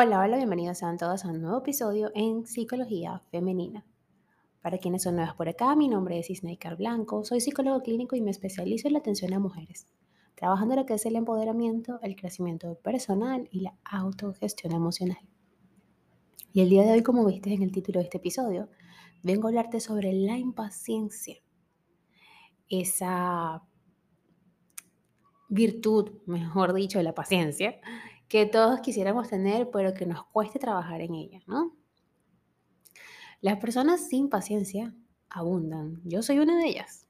Hola, hola, bienvenidos sean todos a un nuevo episodio en Psicología Femenina. Para quienes son nuevas por acá, mi nombre es Isnaikar Blanco, soy psicólogo clínico y me especializo en la atención a mujeres, trabajando en lo que es el empoderamiento, el crecimiento personal y la autogestión emocional. Y el día de hoy, como viste en el título de este episodio, vengo a hablarte sobre la impaciencia, esa virtud, mejor dicho, de la paciencia, que todos quisiéramos tener, pero que nos cueste trabajar en ella, ¿no? Las personas sin paciencia abundan. Yo soy una de ellas.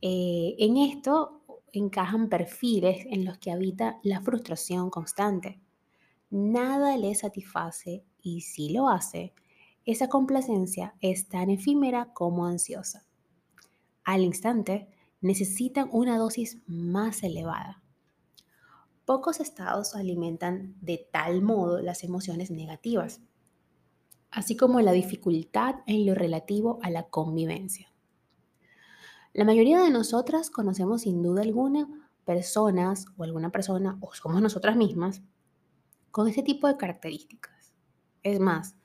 Eh, en esto encajan perfiles en los que habita la frustración constante. Nada le satisface y si lo hace, esa complacencia es tan efímera como ansiosa. Al instante, necesitan una dosis más elevada. Pocos estados alimentan de tal modo las emociones negativas, así como la dificultad en lo relativo a la convivencia. La mayoría de nosotras conocemos sin duda alguna personas o alguna persona, o somos nosotras mismas, con este tipo de características. Es más,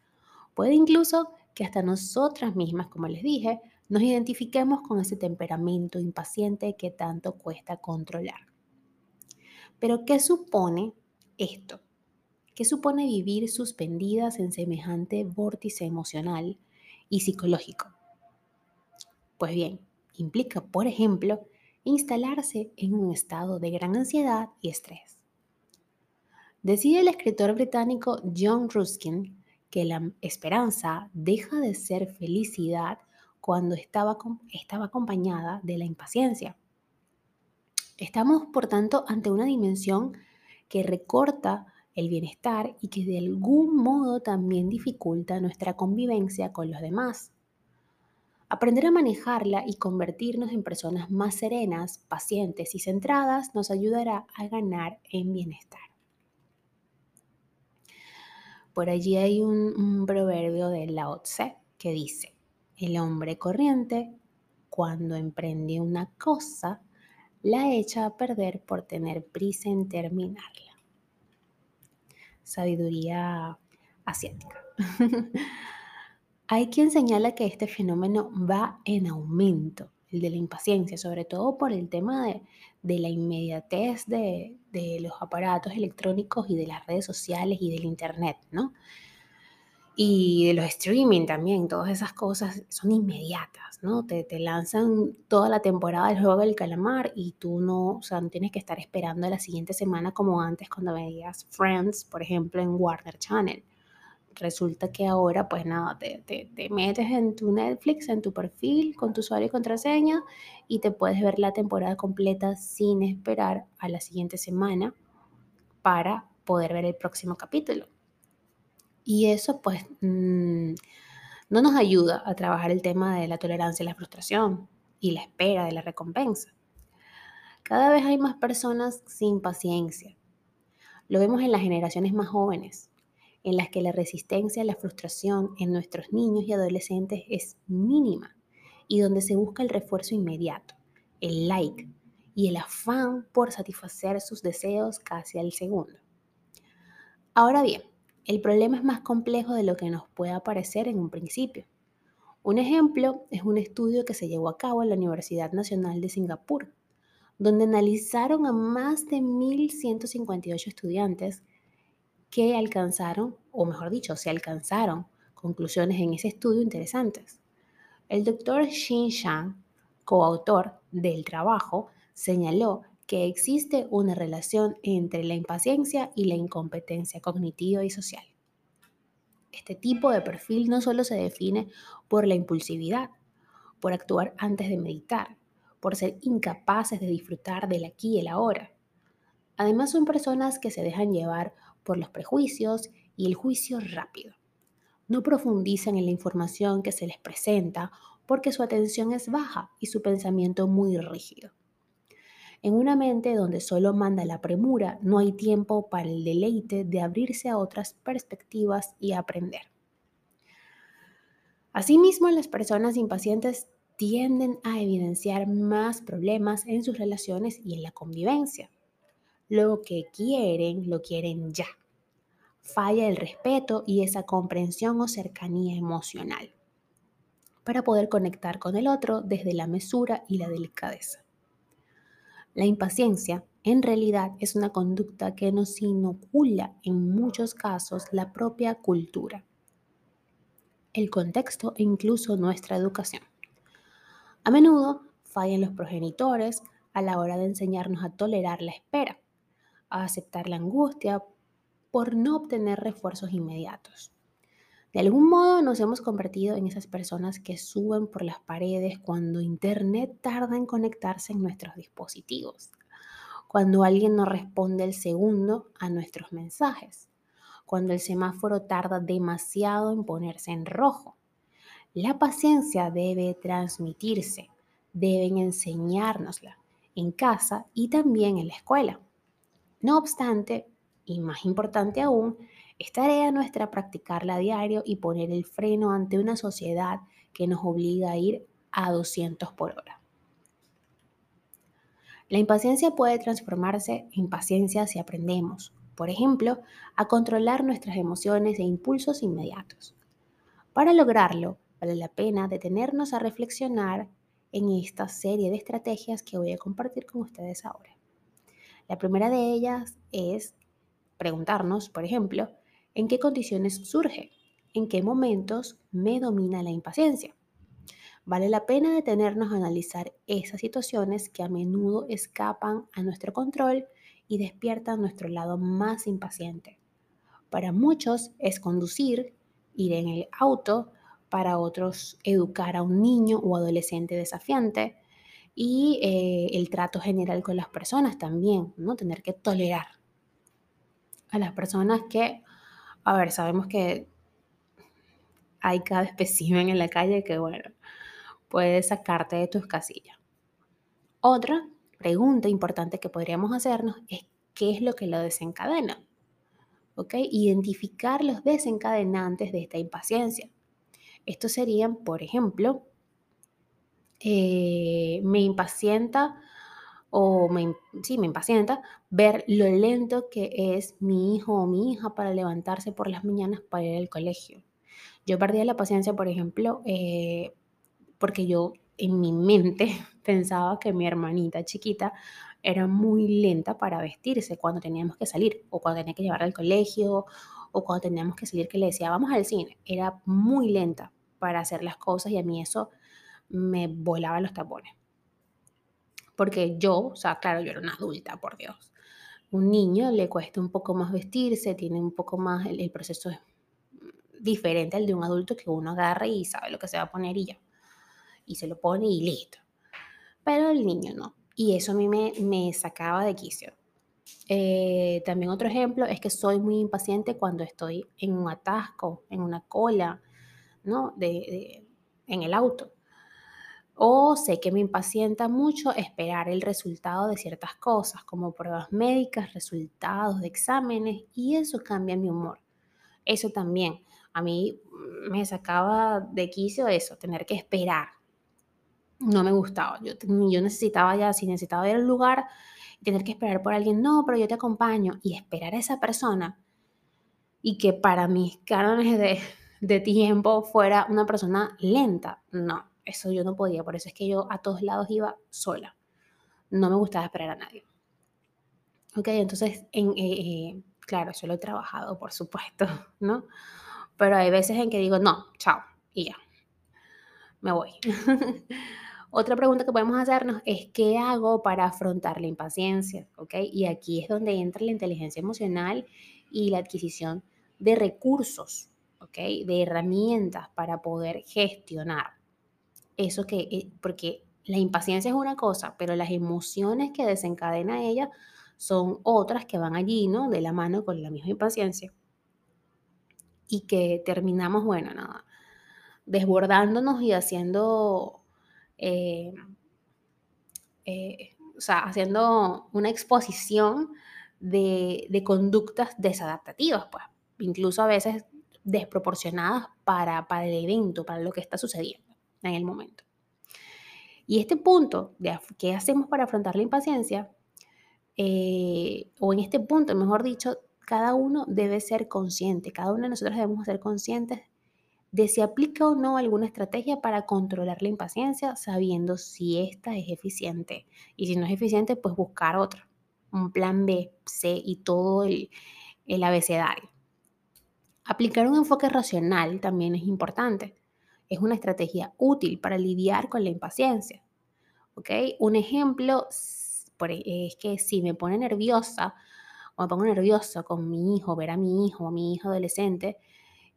puede incluso que hasta nosotras mismas, como les dije, nos identifiquemos con ese temperamento impaciente que tanto cuesta controlar. Pero ¿qué supone esto? ¿Qué supone vivir suspendidas en semejante vórtice emocional y psicológico? Pues bien, implica, por ejemplo, instalarse en un estado de gran ansiedad y estrés. Decide el escritor británico John Ruskin que la esperanza deja de ser felicidad cuando estaba, estaba acompañada de la impaciencia. Estamos, por tanto, ante una dimensión que recorta el bienestar y que de algún modo también dificulta nuestra convivencia con los demás. Aprender a manejarla y convertirnos en personas más serenas, pacientes y centradas nos ayudará a ganar en bienestar. Por allí hay un, proverbio de Lao Tse que dice, el hombre corriente, cuando emprende una cosa, la echa a perder por tener prisa en terminarla. Sabiduría asiática. Hay quien señala que este fenómeno va en aumento, el de la impaciencia, sobre todo por el tema de, la inmediatez de, de, los aparatos electrónicos y de las redes sociales y del Internet, ¿no? Y de los streaming también, todas esas cosas son inmediatas, ¿no? Te, te, lanzan toda la temporada del juego del calamar y tú no, o sea, no tienes que estar esperando la siguiente semana como antes cuando veías Friends, por ejemplo, en Warner Channel. Resulta que ahora, pues nada, te, te, te metes en tu Netflix, en tu perfil, con tu usuario y contraseña y te puedes ver la temporada completa sin esperar a la siguiente semana para poder ver el próximo capítulo. Y eso pues mm, no nos ayuda a trabajar el tema de la tolerancia y la frustración y la espera de la recompensa. Cada vez hay más personas sin paciencia. Lo vemos en las generaciones más jóvenes, en las que la resistencia a la frustración en nuestros niños y adolescentes es mínima y donde se busca el refuerzo inmediato, el like y el afán por satisfacer sus deseos casi al segundo. Ahora bien, el problema es más complejo de lo que nos pueda parecer en un principio. Un ejemplo es un estudio que se llevó a cabo en la Universidad Nacional de Singapur, donde analizaron a más de 1.158 estudiantes que alcanzaron, o mejor dicho, se alcanzaron conclusiones en ese estudio interesantes. El doctor Xin Shang, coautor del trabajo, señaló que existe una relación entre la impaciencia y la incompetencia cognitiva y social. Este tipo de perfil no solo se define por la impulsividad, por actuar antes de meditar, por ser incapaces de disfrutar del aquí y el ahora. Además son personas que se dejan llevar por los prejuicios y el juicio rápido. No profundizan en la información que se les presenta porque su atención es baja y su pensamiento muy rígido. En una mente donde solo manda la premura, no hay tiempo para el deleite de abrirse a otras perspectivas y aprender. Asimismo, las personas impacientes tienden a evidenciar más problemas en sus relaciones y en la convivencia. Lo que quieren, lo quieren ya. falla el respeto y esa comprensión o cercanía emocional para poder conectar con el otro desde la mesura y la delicadeza. La impaciencia en realidad es una conducta que nos inocula en muchos casos la propia cultura, el contexto e incluso nuestra educación. A menudo fallan los progenitores a la hora de enseñarnos a tolerar la espera, a aceptar la angustia por no obtener refuerzos inmediatos. De algún modo nos hemos convertido en esas personas que suben por las paredes cuando Internet tarda en conectarse en nuestros dispositivos, cuando alguien no responde el segundo a nuestros mensajes, cuando el semáforo tarda demasiado en ponerse en rojo. La paciencia debe transmitirse, deben enseñárnosla en casa y también en la escuela. No obstante, y más importante aún, es tarea nuestra practicarla a diario y poner el freno ante una sociedad que nos obliga a ir a 200 por hora. La impaciencia puede transformarse en paciencia si aprendemos, por ejemplo, a controlar nuestras emociones e impulsos inmediatos. Para lograrlo, vale la pena detenernos a reflexionar en esta serie de estrategias que voy a compartir con ustedes ahora. La primera de ellas es preguntarnos, por ejemplo, ¿En qué condiciones surge? ¿En qué momentos me domina la impaciencia? Vale la pena detenernos a analizar esas situaciones que a menudo escapan a nuestro control y despiertan nuestro lado más impaciente. Para muchos es conducir, ir en el auto, para otros educar a un niño o adolescente desafiante y eh, el trato general con las personas también, ¿no? Tener que tolerar a las personas que a ver, sabemos que hay cada espécimen en la calle que, bueno, puede sacarte de tus casillas. Otra pregunta importante que podríamos hacernos es qué es lo que lo desencadena. ¿Ok? Identificar los desencadenantes de esta impaciencia. Estos serían, por ejemplo, eh, me impacienta o me, sí, me impacienta ver lo lento que es mi hijo o mi hija para levantarse por las mañanas para ir al colegio. Yo perdía la paciencia, por ejemplo, eh, porque yo en mi mente pensaba que mi hermanita chiquita era muy lenta para vestirse cuando teníamos que salir o cuando tenía que llevar al colegio o cuando teníamos que salir que le decía vamos al cine. Era muy lenta para hacer las cosas y a mí eso me volaba los tapones porque yo, o sea, claro, yo era una adulta, por Dios. Un niño le cuesta un poco más vestirse, tiene un poco más, el, proceso es diferente al de un adulto que uno agarra y sabe lo que se va a poner y ya. Y se lo pone y listo. Pero el niño no. Y eso a mí me, sacaba de quicio. Eh, también otro ejemplo es que soy muy impaciente cuando estoy en un atasco, en una cola, ¿no? de, en el auto. O sé que me impacienta mucho esperar el resultado de ciertas cosas, como pruebas médicas, resultados de exámenes, y eso cambia mi humor. Eso también, a mí me sacaba de quicio eso, tener que esperar. No me gustaba. Yo, necesitaba ya, si necesitaba ir al lugar, tener que esperar por alguien, no, pero yo te acompaño, y esperar a esa persona, y que para mis cánones de, de tiempo fuera una persona lenta, no eso yo no podía, por eso es que yo a todos lados iba sola. No me gustaba esperar a nadie. Ok, entonces, en, eh, eh, claro, yo he trabajado, por supuesto, ¿no? Pero hay veces en que digo, no, chao, y ya, me voy. Otra pregunta que podemos hacernos es, ¿qué hago para afrontar la impaciencia? ¿Ok? Y aquí es donde entra la inteligencia emocional y la adquisición de recursos, ¿ok? De herramientas para poder gestionar eso que, eh, porque la impaciencia es una cosa, pero las emociones que desencadena ella son otras que van allí, ¿no? De la mano con la misma impaciencia. Y que terminamos, bueno, nada, desbordándonos y haciendo, eh, eh, o sea, haciendo una exposición de, de, conductas desadaptativas, pues, incluso a veces desproporcionadas para, para el evento, para lo que está sucediendo en el momento. Y este punto qué hacemos para afrontar la impaciencia, eh, o en este punto, mejor dicho, cada uno debe ser consciente, cada uno de nosotros debemos ser conscientes de si aplica o no alguna estrategia para controlar la impaciencia, sabiendo si esta es eficiente. Y si no es eficiente, pues buscar otra, un plan B, C y todo el, el abecedario. Aplicar un enfoque racional también es importante. Es una estrategia útil para lidiar con la impaciencia. ¿Ok? Un ejemplo e, es que si me pone nerviosa o me pongo nervioso con mi hijo, ver a mi hijo o mi hijo adolescente,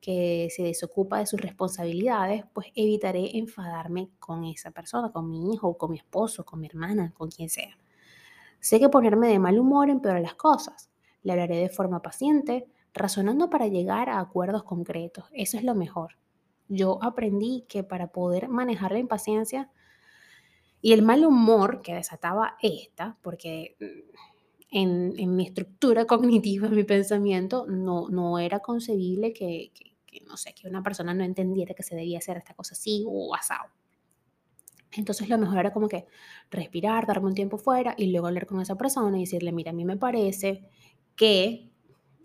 que se desocupa de sus responsabilidades, pues evitaré enfadarme con esa persona, con mi hijo, con mi esposo, con mi hermana, con quien sea. Sé que ponerme de mal humor empeora las cosas. Le hablaré de forma paciente, razonando para llegar a acuerdos concretos. Eso es lo mejor. Yo aprendí que para poder manejar la impaciencia y el mal humor que desataba esta, porque mm, en, mi estructura cognitiva, en mi pensamiento, no, era concebible que, no sé, que una persona no entendiera que se debía hacer esta cosa así o asado. Entonces lo mejor era como que respirar, darme un tiempo fuera y luego hablar con esa persona y decirle, mira, a mí me parece que,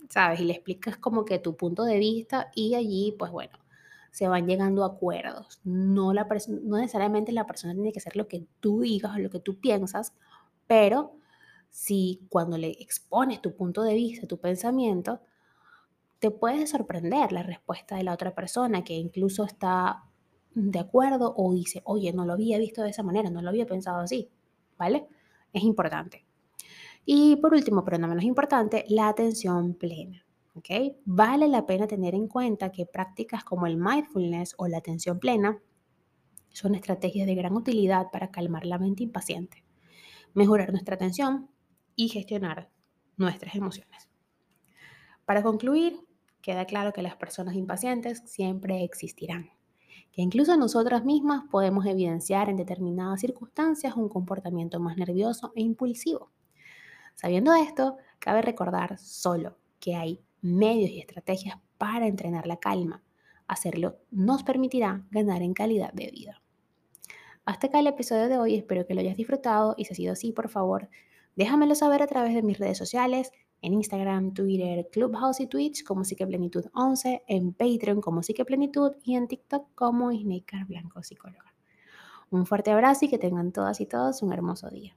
¿sabes? Y le explicas como que tu punto de vista y allí, pues bueno, se van llegando acuerdos. No, la no necesariamente la persona tiene que hacer lo que tú digas o lo que tú piensas, pero si cuando le expones tu punto de vista, tu pensamiento, te puede sorprender la respuesta de la otra persona que incluso está de acuerdo o dice, oye, no lo había visto de esa manera, no lo había pensado así, ¿vale? Es importante. Y por último, pero no menos importante, la atención plena. ¿Ok? Vale la pena tener en cuenta que prácticas como el mindfulness o la atención plena son estrategias de gran utilidad para calmar la mente impaciente, mejorar nuestra atención y gestionar nuestras emociones. Para concluir, queda claro que las personas impacientes siempre existirán, que incluso nosotras mismas podemos evidenciar en determinadas circunstancias un comportamiento más nervioso e impulsivo. Sabiendo esto, cabe recordar solo que hay medios y estrategias para entrenar la calma. Hacerlo nos permitirá ganar en calidad de vida. Hasta acá el episodio de hoy, espero que lo hayas disfrutado y si ha sido así, por favor, Déjamelo saber a través de mis redes sociales, en Instagram, Twitter, Clubhouse y Twitch como Psiqueplenitud 11, en Patreon como Psiqueplenitud y en TikTok como Isneikar Blanco Psicóloga. Un fuerte abrazo y que tengan todas y todos un hermoso día.